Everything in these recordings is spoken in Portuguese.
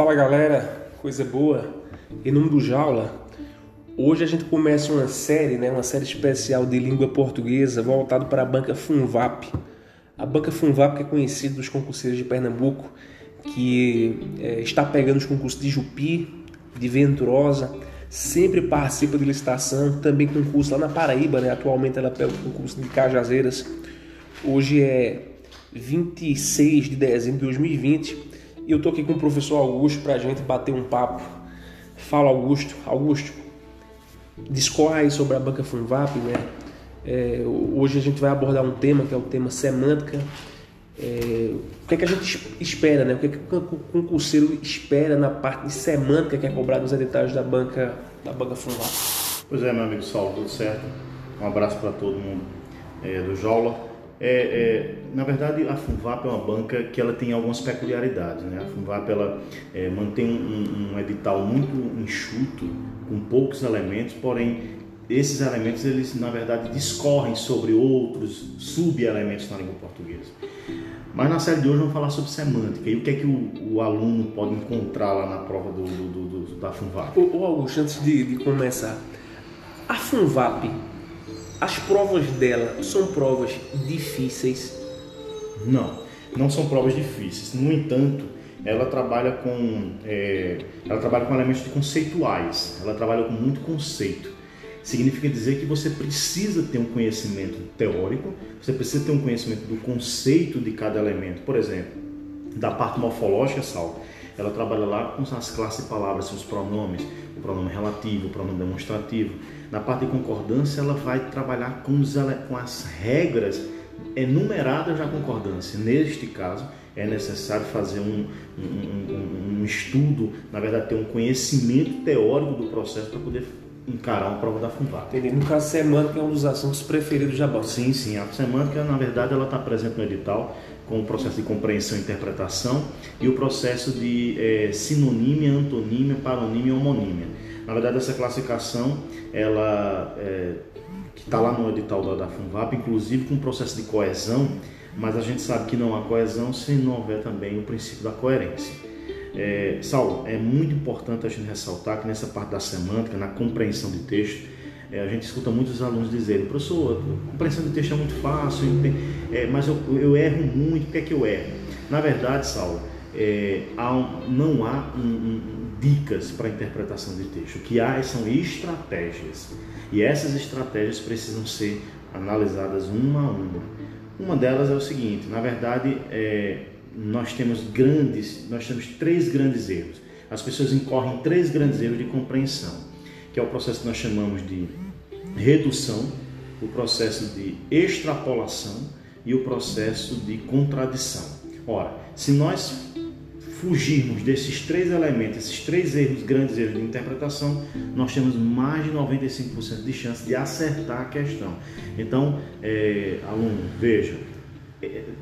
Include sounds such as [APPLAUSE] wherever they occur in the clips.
Fala galera, coisa boa. Em nome do Jaula, hoje a gente começa uma série, né, uma série especial de língua portuguesa voltado para a banca Funvap. A banca Funvap que é conhecida dos concurseiros de Pernambuco, que é, está pegando os concursos de Jupi, de Venturosa, sempre participa de licitação, também concurso lá na Paraíba, né? Atualmente ela pega o concurso de Cajazeiras. Hoje é 26 de dezembro de 2020 e eu tô aqui com o professor Augusto para a gente bater um papo. Fala, Augusto. Augusto, discorre sobre a banca Funvap, né? É, hoje a gente vai abordar um tema que é o tema semântica. É, o que, é que a gente espera, né? O que, é que o concurseiro espera na parte de semântica que é cobrada nos editais da banca, da banca Funvap? Pois é, meu amigo Saulo, tudo certo? Um abraço para todo mundo é, do Jola. É, é, na verdade, a Funvap é uma banca que ela tem algumas peculiaridades. Né? A Funvap ela, é, mantém um, um, edital muito enxuto, com poucos elementos, porém esses elementos eles na verdade discorrem sobre outros sub-elementos na língua portuguesa. Mas na série de hoje vamos falar sobre semântica e o que é que o, o aluno pode encontrar lá na prova do, do, do da Funvap. Ô, Augusto, antes de, de começar, a Funvap as provas dela são provas difíceis? Não, não são provas difíceis. No entanto, ela trabalha com é, ela trabalha com elementos conceituais. Ela trabalha com muito conceito. Significa dizer que você precisa ter um conhecimento teórico, você precisa ter um conhecimento do conceito de cada elemento. Por exemplo, da parte morfológica, Sal, ela trabalha lá com as classes de palavras, os pronomes, o pronome relativo, o pronome demonstrativo. Na parte de concordância, ela vai trabalhar com, os, com as regras enumeradas da concordância. Neste caso, é necessário fazer um, um, um, um, estudo, na verdade, ter um conhecimento teórico do processo para poder encarar uma prova da FUNVAC. Entendi. No caso, semântica é um dos assuntos preferidos da banca. Sim, sim. A semântica, na verdade, ela está presente no edital com o processo de compreensão e interpretação e o processo de é, sinonímia, antonímia, paronímia e homonímia. Na verdade, essa classificação, ela é, que está lá no edital da, da FUNVAP, inclusive com o processo de coesão, mas a gente sabe que não há coesão se não houver também o princípio da coerência. É, Saulo, é muito importante a gente ressaltar que nessa parte da semântica, na compreensão de texto, é, a gente escuta muitos alunos dizerem, professor, a compreensão de texto é muito fácil, é, mas eu, eu, erro muito, o que é que eu erro? Na verdade, Saulo, é, há um, não há um, um, dicas para interpretação de texto. O que há são estratégias. E essas estratégias precisam ser analisadas uma a uma. Uma delas é o seguinte, na verdade, é, nós temos grandes, nós temos três grandes erros. As pessoas incorrem três grandes erros de compreensão, que é o processo que nós chamamos de redução, o processo de extrapolação e o processo de contradição. Ora, se nós fugirmos desses três elementos, esses três erros, grandes erros de interpretação, nós temos mais de 95% de chance de acertar a questão. Então, é, aluno, veja,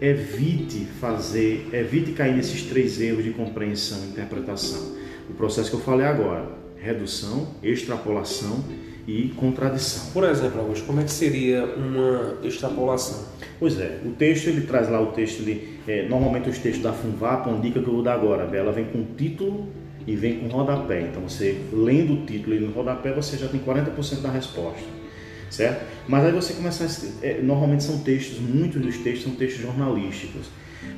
evite fazer, evite cair nesses três erros de compreensão e interpretação. O processo que eu falei agora, redução, extrapolação e contradição. Por exemplo, Augusto, como é que seria uma extrapolação? Pois é, o texto ele traz lá o texto, ele, é, normalmente os textos da Funvap, uma dica que eu vou dar agora, ela vem com título e vem com rodapé. Então você lendo o título e no rodapé você já tem 40% da resposta certo? Mas aí você começa a, é, normalmente são textos, muitos dos textos são textos jornalísticos.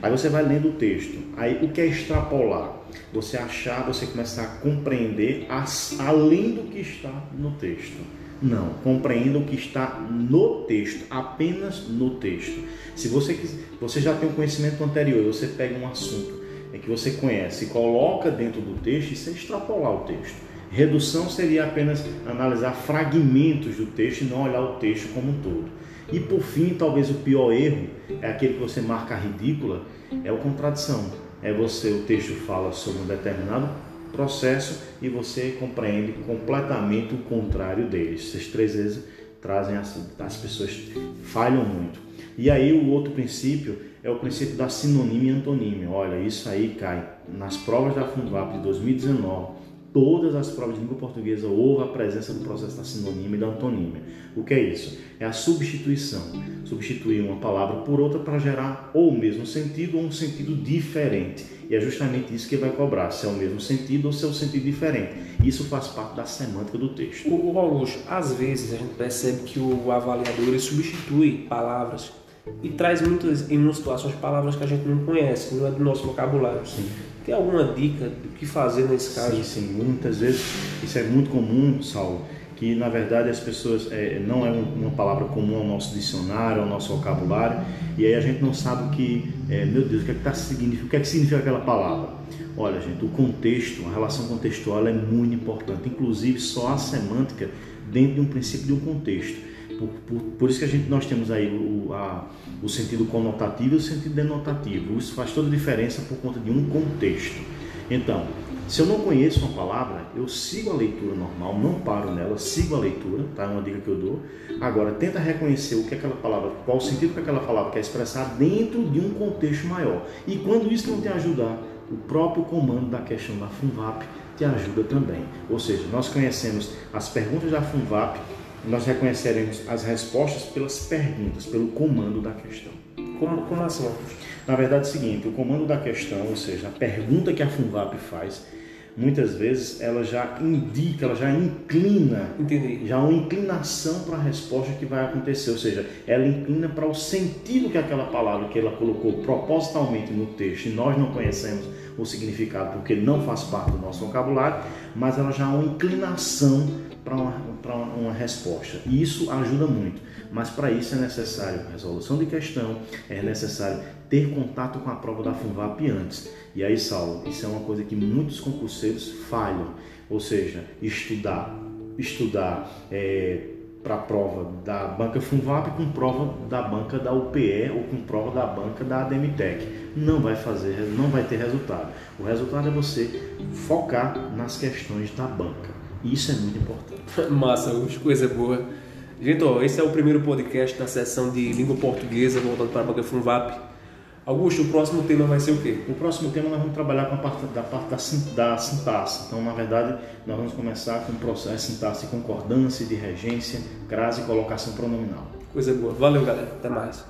Aí você vai lendo o texto. Aí o que é extrapolar? Você achar, você começar a compreender as, além do que está no texto. Não, compreenda o que está no texto, apenas no texto. Se você você já tem um conhecimento anterior, você pega um assunto é que você conhece e coloca dentro do texto, isso é extrapolar o texto. Redução seria apenas analisar fragmentos do texto e não olhar o texto como um todo. E por fim, talvez o pior erro é aquele que você marca ridícula, é o contradição. É você, o texto fala sobre um determinado processo e você compreende completamente o contrário deles. Essas três vezes trazem as, as pessoas falham muito. E aí o outro princípio é o princípio da sinonímia e antonímia. Olha, isso aí cai nas provas da Fundvap de 2019 todas as provas de língua portuguesa houve a presença do processo da sinonímia e da antonímia. O que é isso? É a substituição. substituir uma palavra por outra para gerar ou o mesmo sentido ou um sentido diferente. E é justamente isso que vai cobrar, se é o mesmo sentido ou se é o um sentido diferente. Isso faz parte da semântica do texto. O, Augusto, às vezes a gente percebe que o avaliador substitui palavras e traz muitas, em muitas situações, palavras que a gente não conhece, não é do nosso vocabulário. Sim. Tem alguma dica do que fazer nesse caso? Sim, sim. Muitas vezes isso é muito comum, Saulo que na verdade as pessoas é, não é uma palavra comum ao nosso dicionário, ao nosso vocabulário, e aí a gente não sabe o que, é, meu Deus, o que é que, tá, o que, é que significa aquela palavra. Olha, gente, o contexto, a relação contextual é muito importante, inclusive só a semântica dentro de um princípio de um contexto. Por, por, por isso que a gente, nós temos aí o, a, o sentido conotativo e o sentido denotativo. Isso faz toda a diferença por conta de um contexto. Então, se eu não conheço uma palavra, eu sigo a leitura normal, não paro nela, sigo a leitura, tá? É uma dica que eu dou. Agora, tenta reconhecer o que aquela palavra, qual o sentido que aquela palavra quer expressar dentro de um contexto maior. E quando isso não te ajudar, o próprio comando da questão da FUNVAP te ajuda também. Ou seja, nós conhecemos as perguntas da FUNVAP, nós reconheceremos as respostas pelas perguntas, pelo comando da questão. Como, como assim? Na verdade é o seguinte, o comando da questão, ou seja, a pergunta que a FUNVAP faz, muitas vezes ela já indica, ela já inclina, Entendi. já uma inclinação para a resposta que vai acontecer, ou seja, ela inclina para o sentido que aquela palavra que ela colocou propositalmente no texto e nós não conhecemos o significado porque não faz parte do nosso vocabulário, mas ela já é uma inclinação para uma, uma resposta. E isso ajuda muito, mas para isso é necessário resolução de questão, é necessário ter contato com a prova da FUNVAP antes. E aí, Saulo, isso é uma coisa que muitos concurseiros falham, ou seja, estudar, estudar é, para prova da banca FUNVAP com prova da banca da UPE ou com prova da banca da ADMTEC. Não vai fazer, não vai ter resultado. O resultado é você focar nas questões da banca. Isso é muito importante. [LAUGHS] Massa, coisa boa. Gente, ó, esse é o primeiro podcast da sessão de língua portuguesa voltado para a banca FUNVAP. Augusto, o próximo tema vai ser o quê? O próximo tema nós vamos trabalhar com a parte da parte da, da sintaxe. Então, na verdade, nós vamos começar com o processo sintaxe de concordância, de regência, crase e colocação pronominal. Coisa boa. Valeu, galera. Até mais.